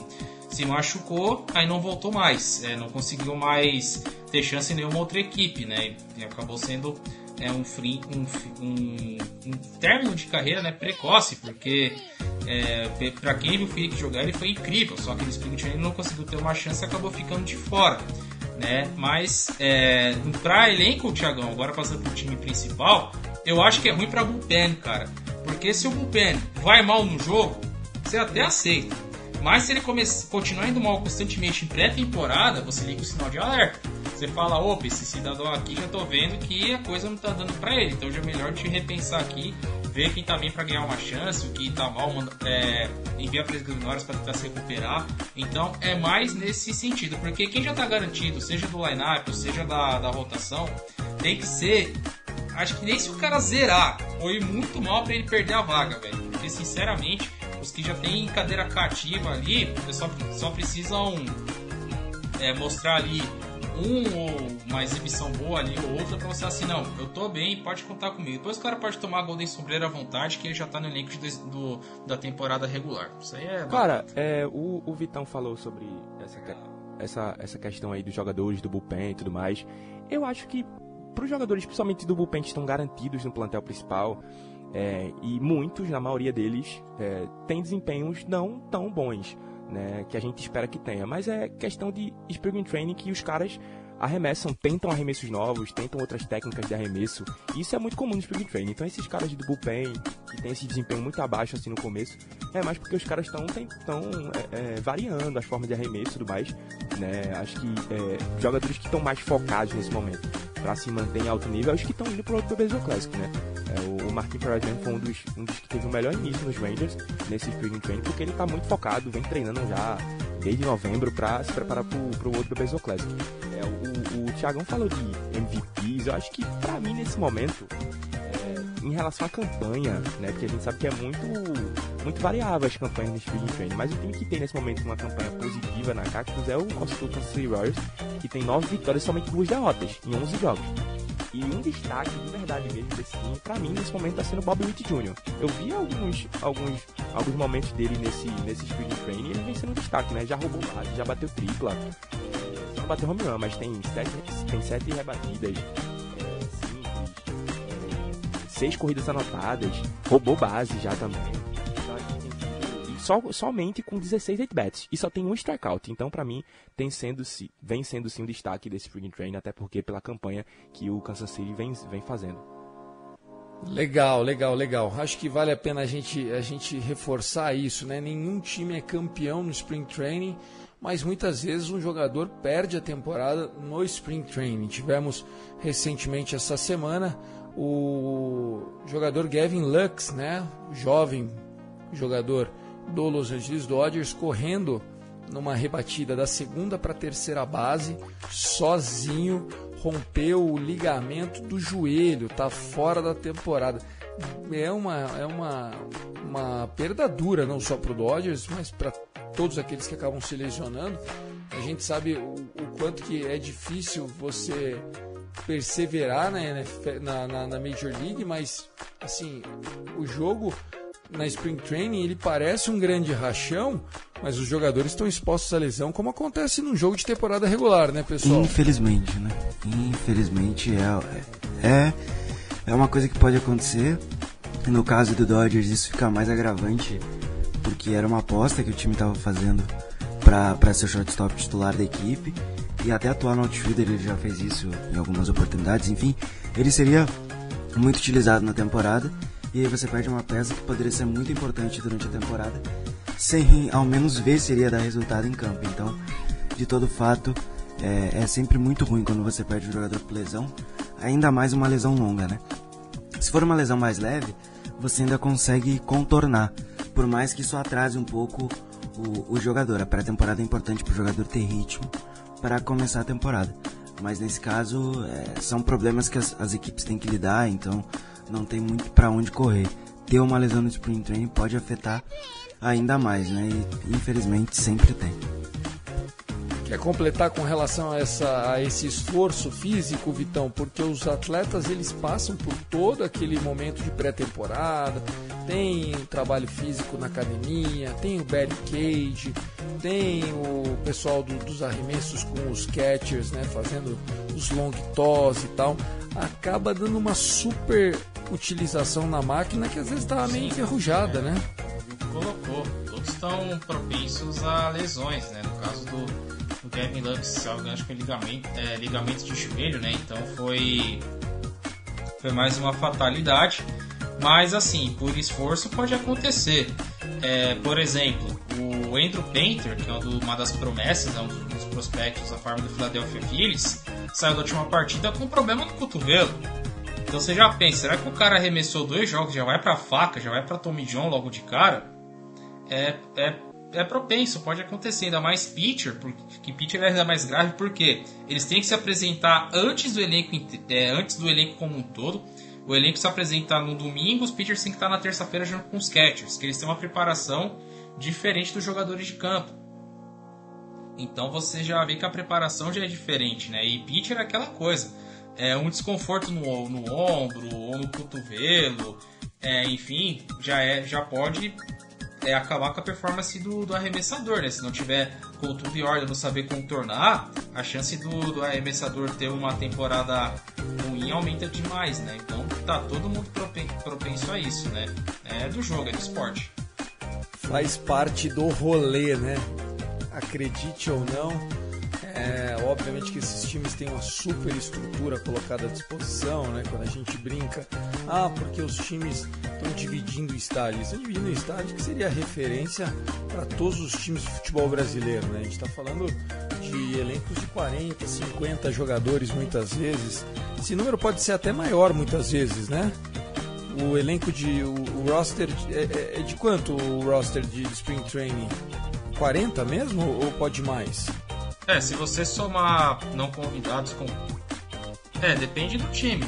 se machucou, aí não voltou mais, é, não conseguiu mais ter chance em nenhuma outra equipe, né? E acabou sendo é, um, free, um, um, um, término de carreira né, precoce, porque é, para quem viu o Felipe jogar ele foi incrível, só que no Spring Training não conseguiu ter uma chance e acabou ficando de fora. Né? Mas é, para elenco, Thiagão, agora passando pro time principal, eu acho que é ruim para bullpen, cara. Porque se o bullpen vai mal no jogo, você até aceita. Mas se ele continuar indo mal constantemente em pré-temporada, você liga o sinal de alerta. Você fala, opa, esse cidadão aqui já tô vendo que a coisa não tá dando pra ele. Então já é melhor te repensar aqui, ver quem tá bem pra ganhar uma chance, o que tá mal, manda... é... enviar para as pra tentar se recuperar. Então é mais nesse sentido, porque quem já tá garantido, seja do line-up, seja da, da rotação, tem que ser. Acho que nem se o cara zerar, foi muito mal para ele perder a vaga, velho. Porque sinceramente os que já têm cadeira cativa ali, só, só precisam é, mostrar ali um ou uma exibição boa ali ou outra pra você assim, não, eu tô bem, pode contar comigo. Depois o cara pode tomar a Golden Sombreira à vontade, que ele já tá no elenco de, do, da temporada regular. Isso aí é. Cara, é, o, o Vitão falou sobre essa, essa, essa questão aí dos jogadores, do bullpen e tudo mais. Eu acho que para os jogadores, principalmente do bullpen, que estão garantidos no plantel principal, é, e muitos, na maioria deles, é, têm desempenhos não tão bons, né, que a gente espera que tenha. Mas é questão de spring training que os caras arremessam, tentam arremessos novos, tentam outras técnicas de arremesso. Isso é muito comum no spring training. Então esses caras do bullpen, que tem esse desempenho muito abaixo assim no começo, é mais porque os caras estão é, é, variando as formas de arremesso e tudo mais. Né? Acho que é, jogadores que estão mais focados nesse momento para se manter em alto nível, acho que estão indo pro, pro Baseball Classic, né? É, o, o Martin Perez foi um dos, um dos que teve o melhor início nos Rangers nesse Spring Training, porque ele está muito focado, vem treinando já desde novembro para se preparar pro, pro outro Baseball Classic. É, o, o, o Thiagão falou de MVPs, eu acho que para mim nesse momento em relação à campanha, né? Porque a gente sabe que é muito, muito variável as campanhas no Spring Training. Mas o time que tem nesse momento uma campanha positiva na Cactus é o Kansas City Royals, que tem 9 vitórias e somente duas derrotas em 11 jogos. E um destaque de verdade mesmo desse time, pra mim, nesse momento, tá sendo Bob Witt Jr. Eu vi alguns, alguns, alguns momentos dele nesse, nesse Spring Training e ele vem sendo um destaque, né? Já roubou base, já bateu tripla. Só não bateu home run, mas tem sete, tem sete rebatidas seis corridas anotadas, roubou base já também. Só, somente com 16 at-bats e só tem um strikeout. Então, para mim, tem sendo, vem sendo sim um destaque desse spring train, até porque pela campanha que o Kansas City vem, vem fazendo. Legal, legal, legal. Acho que vale a pena a gente, a gente reforçar isso, né? Nenhum time é campeão no Spring Training, mas muitas vezes um jogador perde a temporada no Spring Training. Tivemos recentemente essa semana o jogador Gavin Lux, né, jovem jogador do Los Angeles Dodgers, correndo numa rebatida da segunda para a terceira base, sozinho, rompeu o ligamento do joelho, tá fora da temporada. É uma, é uma, uma perda dura, não só para o Dodgers, mas para todos aqueles que acabam se lesionando. A gente sabe o, o quanto que é difícil você perseverar né, na, na, na Major League, mas assim, o jogo na Spring Training ele parece um grande rachão, mas os jogadores estão expostos à lesão, como acontece num jogo de temporada regular, né, pessoal? Infelizmente, né? Infelizmente é, é, é uma coisa que pode acontecer. No caso do Dodgers, isso fica mais agravante, porque era uma aposta que o time estava fazendo para ser o shortstop titular da equipe e até atuar no outfielder ele já fez isso em algumas oportunidades, enfim, ele seria muito utilizado na temporada e aí você perde uma peça que poderia ser muito importante durante a temporada sem ao menos ver se iria dar resultado em campo. Então, de todo fato, é, é sempre muito ruim quando você perde um jogador por lesão, ainda mais uma lesão longa, né? Se for uma lesão mais leve, você ainda consegue contornar, por mais que isso atrase um pouco o, o jogador. A pré-temporada é importante para o jogador ter ritmo para começar a temporada. Mas nesse caso, é, são problemas que as, as, equipes têm que lidar, então não tem muito para onde correr. Ter uma lesão no sprint training pode afetar ainda mais, né? E infelizmente sempre tem. Quer completar com relação a, essa, a esse esforço físico, Vitão? Porque os atletas eles passam por todo aquele momento de pré-temporada, tem o trabalho físico na academia, tem o batting cage, tem o pessoal do, dos arremessos com os catchers, né, fazendo os long toss e tal. Acaba dando uma super utilização na máquina que às vezes está meio enferrujada, né? Colocou. Todos estão propensos a lesões, né? No caso do o Kevin Love, se acho que é ligamento, é, ligamento de joelho, né? Então foi foi mais uma fatalidade. Mas assim, por esforço pode acontecer. É, por exemplo, o Andrew Painter, que é uma das promessas, é um dos prospectos da farm do Philadelphia Phillies, saiu da última partida com um problema no cotovelo. Então você já pensa, será que o cara arremessou dois jogos, já vai pra faca, já vai pra Tommy John logo de cara? É, é, é propenso, pode acontecer, ainda mais pitcher, porque pitcher é ainda mais grave, porque eles têm que se apresentar antes do elenco, é, antes do elenco como um todo. O elenco se apresenta no domingo, os pitchers têm que estar na terça-feira junto com os catchers, que eles têm uma preparação diferente dos jogadores de campo. Então você já vê que a preparação já é diferente, né? E pitcher é aquela coisa. É um desconforto no, no ombro ou no cotovelo, é, enfim, já, é, já pode é, acabar com a performance do, do arremessador, né? Se não tiver com tudo em ordem, não saber contornar, a chance do, do arremessador ter uma temporada ruim aumenta demais, né? Então tá todo mundo propenso a isso, né? É do jogo, é do esporte faz parte do rolê, né? Acredite ou não, é, obviamente que esses times têm uma super estrutura colocada à disposição, né? Quando a gente brinca, ah, porque os times estão dividindo estádios. Estão dividindo estádio que seria referência para todos os times de futebol brasileiro, né? A gente está falando de elencos de 40, 50 jogadores muitas vezes. Esse número pode ser até maior muitas vezes, né? o elenco de. O, o roster. É, é, é, de quanto o roster de, de Spring Training? 40 mesmo ou pode mais? É, se você somar não convidados com. É, depende do time.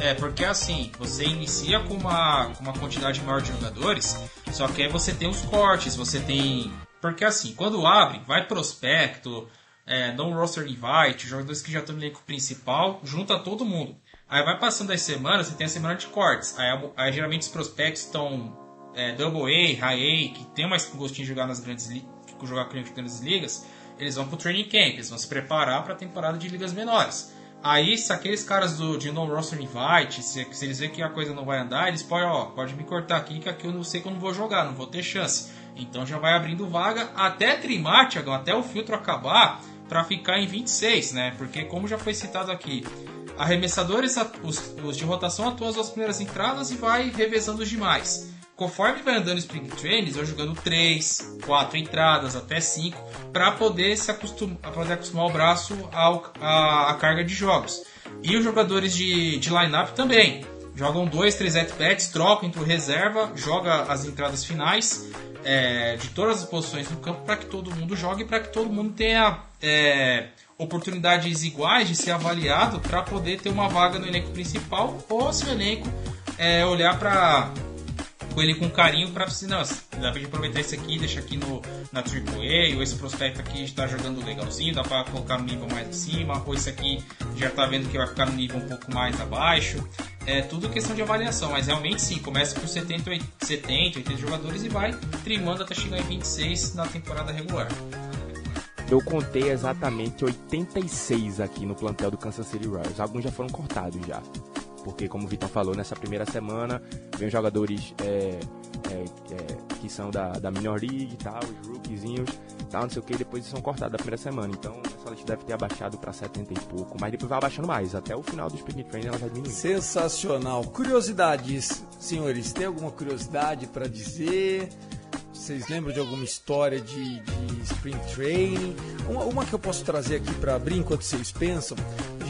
É, porque assim, você inicia com uma, com uma quantidade maior de jogadores, só que aí você tem os cortes, você tem. Porque assim, quando abre, vai prospecto, é, não roster invite, jogadores que já estão no elenco principal, junta todo mundo. Aí vai passando as semanas, você tem a semana de cortes. Aí, aí geralmente os prospectos estão é, Double A, High A, que tem mais gostinho de jogar nas grandes jogar com grandes ligas, eles vão pro training camp, eles vão se preparar para a temporada de ligas menores. Aí, se aqueles caras do, de no roster invite, se, se, eles verem que a coisa não vai andar, eles podem, ó, pode me cortar aqui, que aqui eu não sei que eu não vou jogar, não vou ter chance. Então já vai abrindo vaga até trimar, Thiagão, até o filtro acabar, para ficar em 26, né? Porque como já foi citado aqui, arremessadores, os, os de rotação atuam as primeiras entradas e vai revezando os demais. Conforme vai andando Spring eles vão jogando 3, 4 entradas, até 5, para poder se acostumar, poder acostumar o braço ao, a, a carga de jogos. E os jogadores de, de line-up também. Jogam 2, 3 at-bats, trocam entre reserva, joga as entradas finais é, de todas as posições do campo para que todo mundo jogue e para que todo mundo tenha é, oportunidades iguais de ser avaliado para poder ter uma vaga no elenco principal ou se o elenco é, olhar para com ele com carinho para assim, não, dá pra aproveitar esse aqui, deixar aqui no, na AAA, ou esse prospecto aqui está jogando legalzinho, dá para colocar no nível mais de cima, ou esse aqui já está vendo que vai ficar no nível um pouco mais abaixo. É tudo questão de avaliação, mas realmente sim, começa com 70, 70 80 jogadores e vai trimando até chegar em 26 na temporada regular. Eu contei exatamente 86 aqui no plantel do Kansas City Royals. Alguns já foram cortados já. Porque, como o Vitor falou, nessa primeira semana vem jogadores é, é, é, que são da, da Minor League e tal, os rookiezinhos tal, não sei o que, depois são cortados da primeira semana. Então, essa lista deve ter abaixado para 70 e pouco, mas depois vai abaixando mais. Até o final do Spring Training ela vai diminuir. Sensacional. Curiosidades, senhores, tem alguma curiosidade para dizer? Vocês lembram de alguma história de, de Spring Training? Uma, uma, que eu posso trazer aqui para abrir enquanto vocês pensam.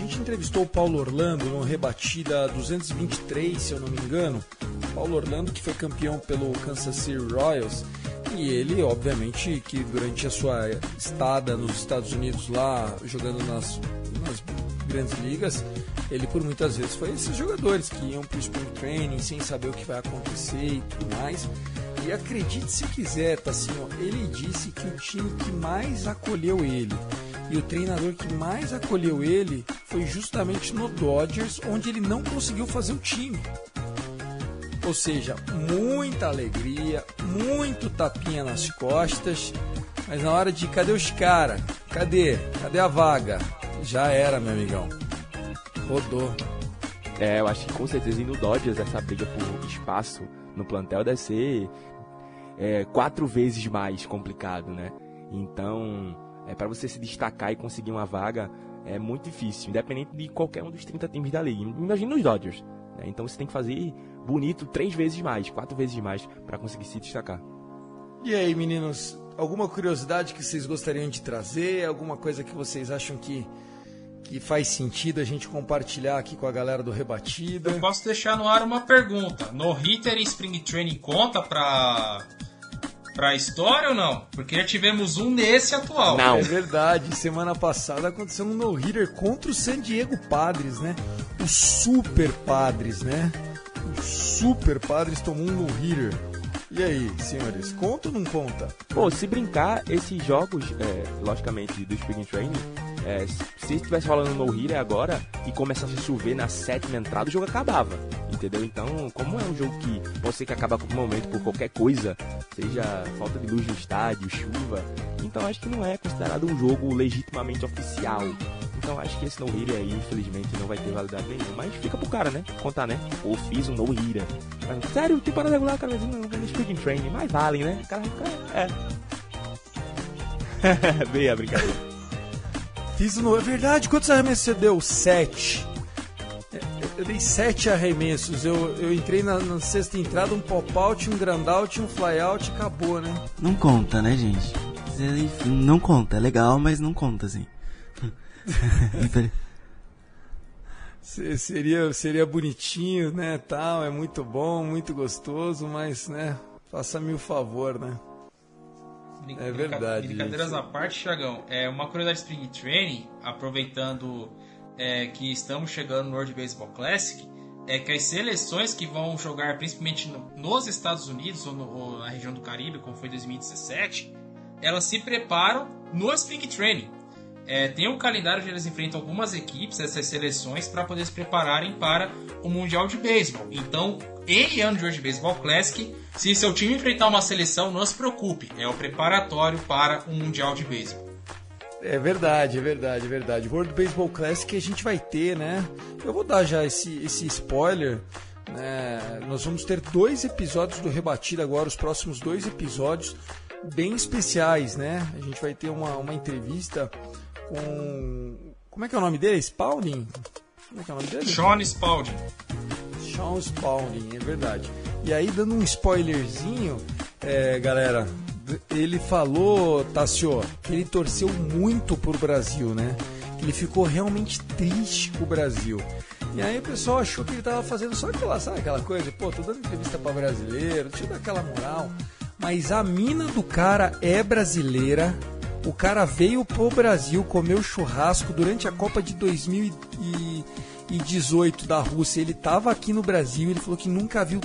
Gente entrevistou o Paulo Orlando no Rebatida 223, se eu não me engano. Paulo Orlando, que foi campeão pelo Kansas City Royals. E ele, obviamente, que durante a sua estada nos Estados Unidos lá, jogando nas, nas grandes ligas, ele por muitas vezes foi esses jogadores que iam para o Spring Training sem saber o que vai acontecer e tudo mais. E acredite se quiser, tá assim, ó, ele disse que o time que mais acolheu ele e o treinador que mais acolheu ele foi justamente no Dodgers, onde ele não conseguiu fazer o time. Ou seja, muita alegria, muito tapinha nas costas, mas na hora de cadê os caras? Cadê? Cadê a vaga? Já era, meu amigão. Rodou. É, eu acho que com certeza no Dodgers essa briga por espaço no plantel deve ser é, quatro vezes mais complicado, né? Então, é, para você se destacar e conseguir uma vaga é muito difícil, independente de qualquer um dos 30 times da liga. Imagina os Dodgers. Né? Então você tem que fazer bonito três vezes mais, quatro vezes mais para conseguir se destacar. E aí, meninos, alguma curiosidade que vocês gostariam de trazer? Alguma coisa que vocês acham que, que faz sentido a gente compartilhar aqui com a galera do Rebatida? Eu posso deixar no ar uma pergunta. No Hitter e Spring Training conta pra, pra história ou não? Porque já tivemos um nesse atual. Não. É verdade, semana passada aconteceu um no-hitter contra o San Diego Padres, né? Os Super Padres, né? Os Super Padres tomou um no-hitter. E aí, senhores, conta ou não conta? Pô, se brincar, esses jogos, é, logicamente, do Spring Training, é, se estivesse rolando no hitter agora e começasse a chover na sétima entrada, o jogo acabava. Entendeu? Então, como é um jogo que pode ser que acaba a qualquer momento por qualquer coisa, seja falta de luz no estádio, chuva, então acho que não é considerado um jogo legitimamente oficial. Então acho que esse no hitter aí, infelizmente, não vai ter validade nenhuma. Mas fica pro cara, né? Contar, né? Ou fiz um no hitter. Mas, Sério, temporada regular, cara, não no Spring Training, mais valem, né? O cara ficar. É. Bem a brincadeira. Fiz no. É verdade, quantos arremessos você deu? Sete. É, Eu dei sete arremessos. Eu, eu entrei na, na sexta entrada, um pop-out, um grand-out, um fly-out e acabou, né? Não conta, né, gente? Enfim, Não conta. É legal, mas não conta, assim. Seria, seria bonitinho, né, tal, é muito bom, muito gostoso, mas, né, faça-me o favor, né? É brinca- verdade, Brincadeiras gente. à parte, Thiagão. É uma curiosidade de Spring Training, aproveitando é, que estamos chegando no World Baseball Classic, é que as seleções que vão jogar principalmente no- nos Estados Unidos ou, no- ou na região do Caribe, como foi 2017, elas se preparam no Spring Training. É, tem um calendário onde eles enfrentam algumas equipes, essas seleções, para poder se prepararem para o Mundial de Beisebol. Então, em ano de World Baseball Classic, se seu time enfrentar uma seleção, não se preocupe, é o preparatório para o Mundial de Beisebol. É verdade, é verdade, é verdade. World Baseball Classic a gente vai ter, né? Eu vou dar já esse, esse spoiler. Né? Nós vamos ter dois episódios do Rebatida agora, os próximos dois episódios bem especiais, né? A gente vai ter uma, uma entrevista com. Como é que é o nome dele? Spalding? Como é que é o nome dele? Sean Spalding. Sean Spalding, é verdade. E aí, dando um spoilerzinho, é, galera, ele falou, Tassio, que ele torceu muito pro Brasil, né? Que ele ficou realmente triste com o Brasil. E aí o pessoal achou que ele tava fazendo só aquela, sabe aquela coisa? Pô, tô dando entrevista pra brasileiro, deixa eu dar aquela moral. Mas a mina do cara é brasileira. O cara veio pro Brasil, comeu churrasco durante a Copa de 2018 da Rússia. Ele tava aqui no Brasil, ele falou que nunca viu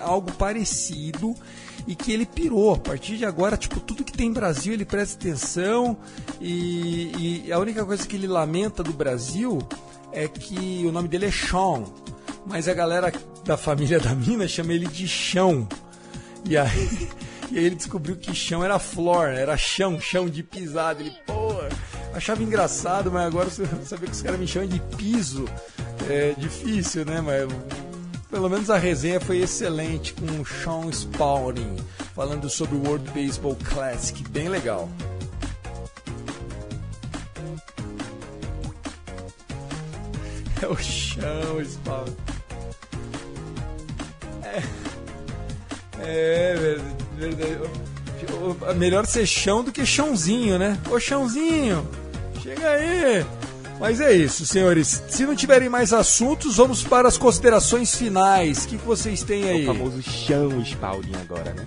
algo parecido e que ele pirou. A partir de agora, tipo, tudo que tem Brasil ele presta atenção e, e a única coisa que ele lamenta do Brasil é que o nome dele é Sean, mas a galera da família da mina chama ele de Chão. E aí, e aí ele descobriu que chão era floor, era chão, chão de pisada. Ele, pô, achava engraçado, mas agora você que os caras me chamam de piso é difícil, né? Mas pelo menos a resenha foi excelente com o Sean Spalding falando sobre o World Baseball Classic, bem legal. É o Sean Spalding. É, é verdade. Verdade. Melhor ser chão do que chãozinho, né? Ô chãozinho, chega aí. Mas é isso, senhores. Se não tiverem mais assuntos, vamos para as considerações finais. O que, que vocês têm aí? o famoso Chão Spalding agora, né?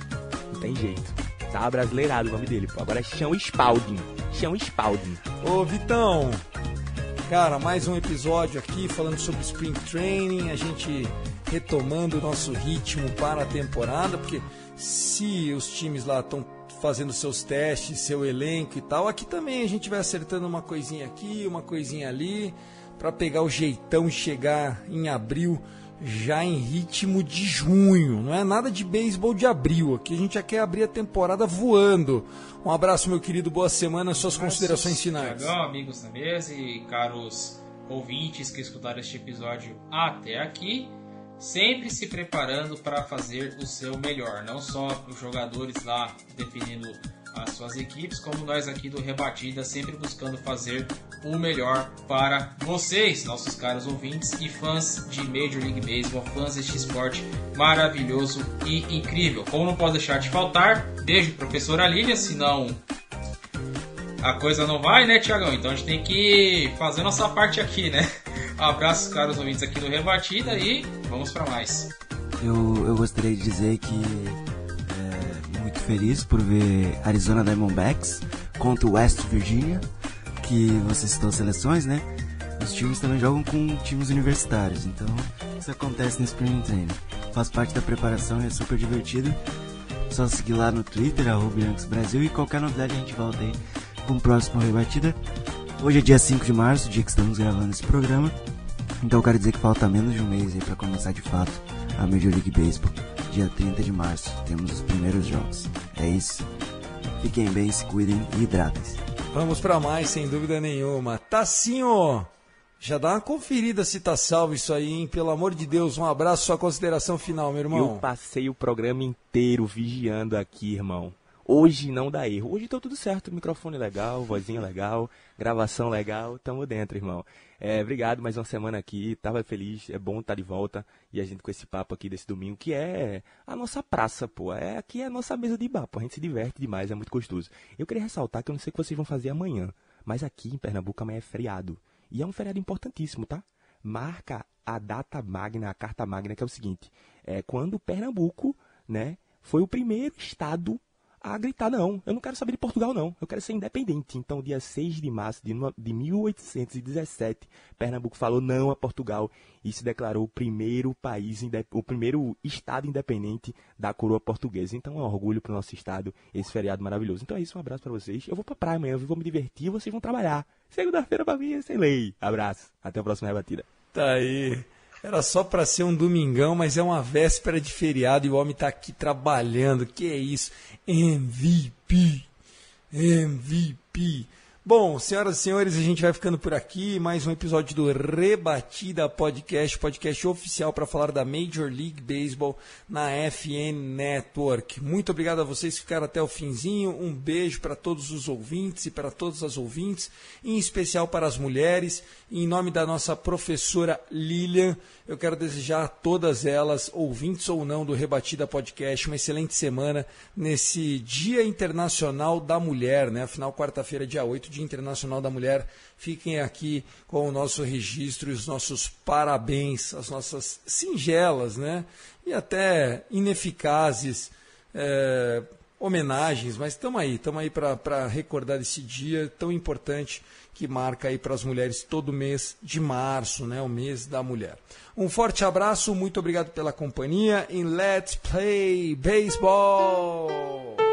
Não tem jeito. Tá brasileirado o nome dele, pô. Agora é Chão Spalding. Chão Spalding. Ô Vitão, cara, mais um episódio aqui falando sobre Spring Training, a gente retomando o nosso ritmo para a temporada, porque se os times lá estão fazendo seus testes, seu elenco e tal, aqui também a gente vai acertando uma coisinha aqui, uma coisinha ali, para pegar o jeitão e chegar em abril já em ritmo de junho. Não é nada de beisebol de abril. Aqui a gente já quer abrir a temporada voando. Um abraço, meu querido. Boa semana. Suas considerações finais. Tiagão, amigos da mesa e caros ouvintes que escutaram este episódio até aqui, sempre se preparando para fazer o seu melhor. Não só os jogadores lá definindo as suas equipes, como nós aqui do Rebatida, sempre buscando fazer o melhor para vocês, nossos caros ouvintes e fãs de Major League Baseball, fãs deste esporte maravilhoso e incrível. Como não pode deixar de faltar, beijo professora Lília, senão a coisa não vai, né, Tiagão? Então a gente tem que fazer nossa parte aqui, né? Abraços, caros ouvintes aqui do Rebatida e vamos para mais. Eu, eu gostaria de dizer que é muito feliz por ver Arizona Diamondbacks contra West Virginia, que você citou seleções, né? Os times também jogam com times universitários, então isso acontece no Spring Training. Faz parte da preparação e é super divertido. Só seguir lá no Twitter, arroba Brasil, e qualquer novidade a gente volta aí com o próximo Rebatida. Hoje é dia 5 de março, dia que estamos gravando esse programa. Então eu quero dizer que falta menos de um mês aí para começar de fato a Major League Baseball. Dia 30 de março temos os primeiros jogos. É isso. Fiquem bem, se cuidem e hidratem-se. Vamos para mais, sem dúvida nenhuma. Tassinho, já dá uma conferida se tá salvo isso aí, hein? Pelo amor de Deus, um abraço, sua consideração final, meu irmão. Eu passei o programa inteiro vigiando aqui, irmão. Hoje não dá erro. Hoje tá tudo certo. Microfone legal, vozinha legal, gravação legal. Tamo dentro, irmão. É, obrigado, mais uma semana aqui. Tava feliz, é bom estar tá de volta. E a gente com esse papo aqui desse domingo, que é a nossa praça, pô. É, aqui é a nossa mesa de bar, pô. A gente se diverte demais, é muito gostoso. Eu queria ressaltar que eu não sei o que vocês vão fazer amanhã. Mas aqui em Pernambuco amanhã é feriado. E é um feriado importantíssimo, tá? Marca a data magna, a carta magna, que é o seguinte. É quando Pernambuco, né, foi o primeiro estado a gritar: não, eu não quero saber de Portugal, não, eu quero ser independente. Então, dia 6 de março de, de 1817, Pernambuco falou não a Portugal e se declarou o primeiro país, o primeiro estado independente da coroa portuguesa. Então, é um orgulho para o nosso estado esse feriado maravilhoso. Então é isso, um abraço para vocês. Eu vou para praia amanhã, eu vou me divertir, vocês vão trabalhar. Segunda-feira para mim é sem lei. Abraço, até a próxima rebatida. Tá aí. Era só para ser um domingão, mas é uma véspera de feriado e o homem tá aqui trabalhando. Que é isso? MVP. MVP. Bom, senhoras e senhores, a gente vai ficando por aqui. Mais um episódio do Rebatida Podcast, podcast oficial para falar da Major League Baseball na FN Network. Muito obrigado a vocês que ficaram até o finzinho. Um beijo para todos os ouvintes e para todas as ouvintes, em especial para as mulheres. Em nome da nossa professora Lilian, eu quero desejar a todas elas, ouvintes ou não do Rebatida Podcast, uma excelente semana nesse Dia Internacional da Mulher, né? Afinal, quarta-feira, dia 8, Dia Internacional da Mulher. Fiquem aqui com o nosso registro e os nossos parabéns, as nossas singelas, né? E até ineficazes. É, homenagens, mas estamos aí, estamos aí para recordar esse dia tão importante que marca aí para as mulheres todo mês de março, né, o mês da mulher. Um forte abraço, muito obrigado pela companhia em Let's Play Baseball.